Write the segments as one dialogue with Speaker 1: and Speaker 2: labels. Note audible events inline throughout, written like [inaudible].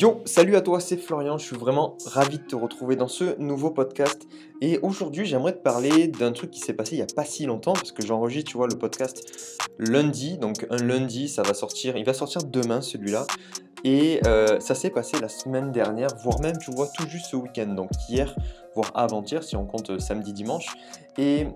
Speaker 1: Yo, salut à toi, c'est Florian, je suis vraiment ravi de te retrouver dans ce nouveau podcast. Et aujourd'hui, j'aimerais te parler d'un truc qui s'est passé il n'y a pas si longtemps, parce que j'enregistre, tu vois, le podcast lundi, donc un lundi, ça va sortir, il va sortir demain celui-là. Et euh, ça s'est passé la semaine dernière, voire même, tu vois, tout juste ce week-end, donc hier, voire avant-hier, si on compte euh, samedi, dimanche. Et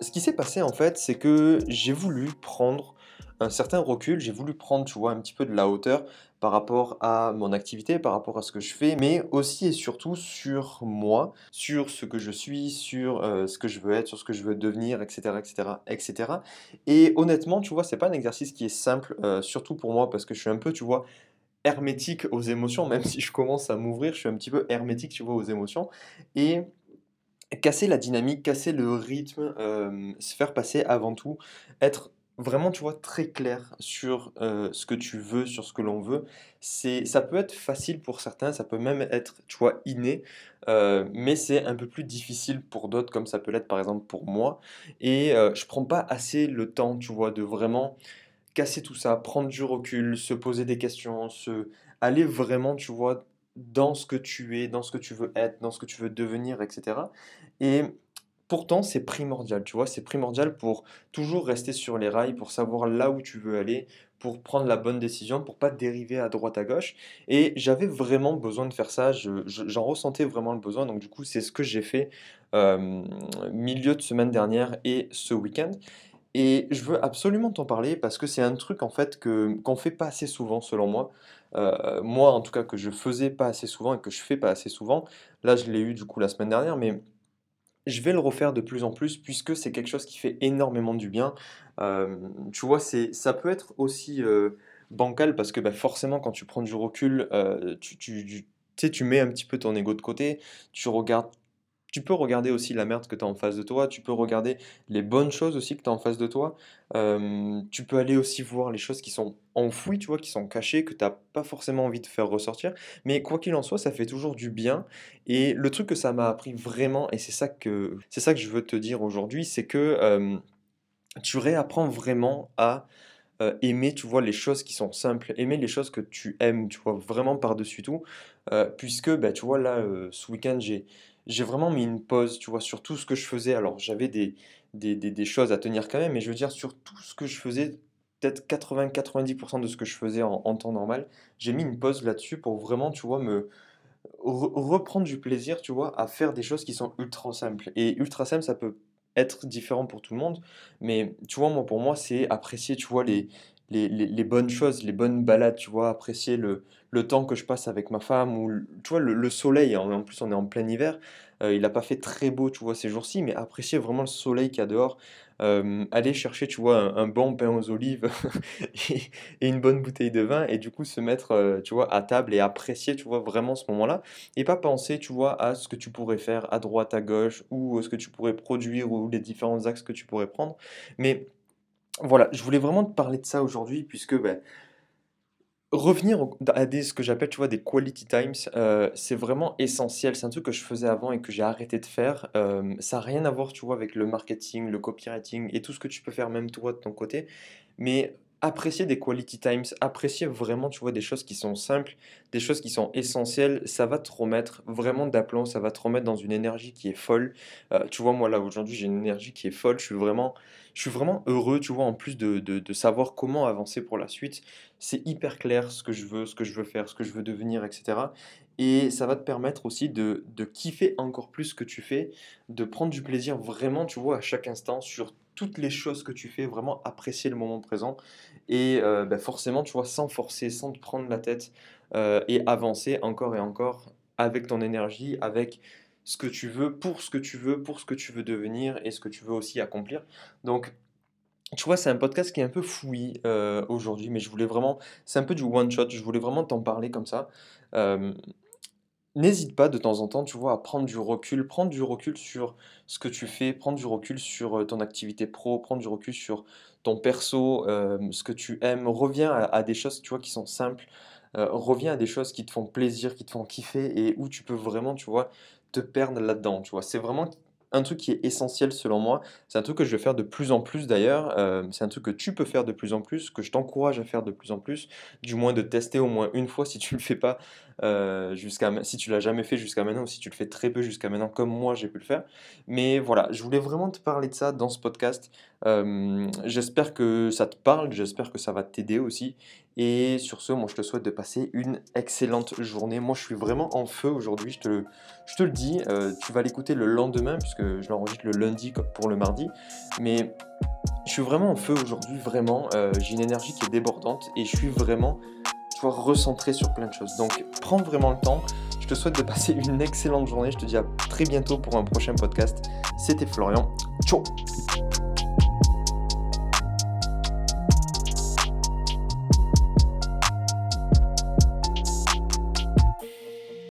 Speaker 1: ce qui s'est passé, en fait, c'est que j'ai voulu prendre un certain recul, j'ai voulu prendre, tu vois, un petit peu de la hauteur par rapport à mon activité, par rapport à ce que je fais, mais aussi et surtout sur moi, sur ce que je suis, sur euh, ce que je veux être, sur ce que je veux devenir, etc., etc., etc. Et honnêtement, tu vois, c'est pas un exercice qui est simple, euh, surtout pour moi, parce que je suis un peu, tu vois, hermétique aux émotions, même si je commence à m'ouvrir, je suis un petit peu hermétique, tu vois, aux émotions. Et casser la dynamique, casser le rythme, euh, se faire passer avant tout, être vraiment, tu vois, très clair sur euh, ce que tu veux, sur ce que l'on veut. C'est, ça peut être facile pour certains, ça peut même être, tu vois, inné, euh, mais c'est un peu plus difficile pour d'autres, comme ça peut l'être par exemple pour moi. Et euh, je prends pas assez le temps, tu vois, de vraiment casser tout ça, prendre du recul, se poser des questions, se aller vraiment, tu vois, dans ce que tu es, dans ce que tu veux être, dans ce que tu veux devenir, etc. Et Pourtant, c'est primordial, tu vois, c'est primordial pour toujours rester sur les rails, pour savoir là où tu veux aller, pour prendre la bonne décision, pour pas dériver à droite à gauche. Et j'avais vraiment besoin de faire ça, j'en ressentais vraiment le besoin, donc du coup, c'est ce que j'ai fait euh, milieu de semaine dernière et ce week-end. Et je veux absolument t'en parler parce que c'est un truc en fait que qu'on fait pas assez souvent selon moi. Euh, moi en tout cas que je faisais pas assez souvent et que je fais pas assez souvent. Là je l'ai eu du coup la semaine dernière, mais je vais le refaire de plus en plus puisque c'est quelque chose qui fait énormément du bien. Euh, tu vois, c'est, ça peut être aussi euh, bancal parce que bah, forcément, quand tu prends du recul, euh, tu, tu, mets un petit peu ton ego de côté, tu regardes tu peux regarder aussi la merde que tu as en face de toi, tu peux regarder les bonnes choses aussi que tu as en face de toi, tu peux aller aussi voir les choses qui sont enfouies, tu vois, qui sont cachées, que tu n'as pas forcément envie de faire ressortir, mais quoi qu'il en soit, ça fait toujours du bien, et le truc que ça m'a appris vraiment, et c'est ça que, c'est ça que je veux te dire aujourd'hui, c'est que tu réapprends vraiment à aimer, tu vois, les choses qui sont simples, aimer les choses que tu aimes, tu vois, vraiment par-dessus tout, puisque, bah, tu vois, là, ce week-end, j'ai j'ai vraiment mis une pause, tu vois, sur tout ce que je faisais. Alors, j'avais des, des, des, choses à tenir quand même, mais je veux dire, sur tout ce que je faisais, peut-être 80-90% de ce que je faisais en, temps normal, j'ai mis une pause là-dessus pour vraiment, tu vois, me reprendre du plaisir, tu vois, à faire des choses qui sont ultra simples. Et ultra simple, ça peut être différent pour tout le monde, mais tu vois, moi, pour moi, c'est apprécier, tu vois, les, les, bonnes choses, les bonnes balades, tu vois, apprécier le, le temps que je passe avec ma femme, ou tu vois, le, soleil, en, plus on est en plein hiver, euh, il n'a pas fait très beau, tu vois, ces jours-ci, mais apprécier vraiment le soleil qu'il y a dehors, euh, aller chercher, tu vois, un, bon pain aux olives [laughs] et, une bonne bouteille de vin, et du coup se mettre, euh, tu vois, à table et apprécier, tu vois, vraiment ce moment-là, et pas penser, tu vois, à ce que tu pourrais faire à droite, à gauche, ou ce que tu pourrais produire, ou les différents axes que tu pourrais prendre, mais voilà, je voulais vraiment te parler de ça aujourd'hui, puisque ben, revenir à des, ce que j'appelle, tu des quality times, euh, c'est vraiment essentiel. C'est un truc que je faisais avant et que j'ai arrêté de faire. Euh, ça n'a rien à voir, tu avec le marketing, le copywriting et tout ce que tu peux faire même toi de ton côté. Mais apprécier des quality times, apprécier vraiment, tu vois, des choses qui sont simples, des choses qui sont essentielles, ça va te remettre vraiment d'aplomb, ça va te remettre dans une énergie qui est folle. Euh, tu vois, moi là aujourd'hui j'ai une énergie qui est folle, je suis vraiment, je suis vraiment heureux, tu vois, en plus de, de, savoir comment avancer pour la suite. C'est hyper clair ce que je veux, ce que je veux faire, ce que je veux devenir, etc. Et ça va te permettre aussi de, de kiffer encore plus ce que tu fais, de prendre du plaisir vraiment, tu vois, à chaque instant sur toutes les choses que tu fais, vraiment apprécier le moment présent. Et euh, bah, forcément, tu vois, sans forcer, sans te prendre la tête euh, et avancer encore et encore avec ton énergie, avec ce que tu veux, pour ce que tu veux, pour ce que tu veux devenir et ce que tu veux aussi accomplir. Donc, tu vois, c'est un podcast qui est un peu fouillis euh, aujourd'hui, mais je voulais vraiment, c'est un peu du one shot, je voulais vraiment t'en parler comme ça. N'hésite pas de temps en temps, tu vois, à prendre du recul, prendre du recul sur ce que tu fais, prendre du recul sur euh, ton activité pro, prendre du recul sur ton perso, euh, ce que tu aimes. Reviens à, des choses, tu vois, qui sont simples. Euh, reviens à des choses qui te font plaisir, qui te font kiffer et où tu peux vraiment, tu vois, te perdre là-dedans, tu vois. C'est vraiment un truc qui est essentiel selon moi. C'est un truc que je vais faire de plus en plus d'ailleurs. C'est un truc que tu peux faire de plus en plus, que je t'encourage à faire de plus en plus. Du moins de tester au moins une fois si tu ne le fais pas. Euh, jusqu'à si tu l'as jamais fait jusqu'à maintenant ou si tu le fais très peu jusqu'à maintenant comme moi j'ai pu le faire. Mais voilà, je voulais vraiment te parler de ça dans ce podcast. Euh, j'espère que ça te parle, j'espère que ça va t'aider aussi. Et sur ce, moi je te souhaite de passer une excellente journée. Moi je suis vraiment en feu aujourd'hui, je te, je te le dis. Euh, tu vas l'écouter le lendemain puisque je l'enregistre le lundi pour le mardi. Mais je suis vraiment en feu aujourd'hui, vraiment. J'ai une énergie qui est débordante et je suis vraiment recentrer sur plein de choses. Donc prends vraiment le temps. Je te souhaite de passer une excellente journée. Je te dis à très bientôt pour un prochain podcast. C'était Florian. Ciao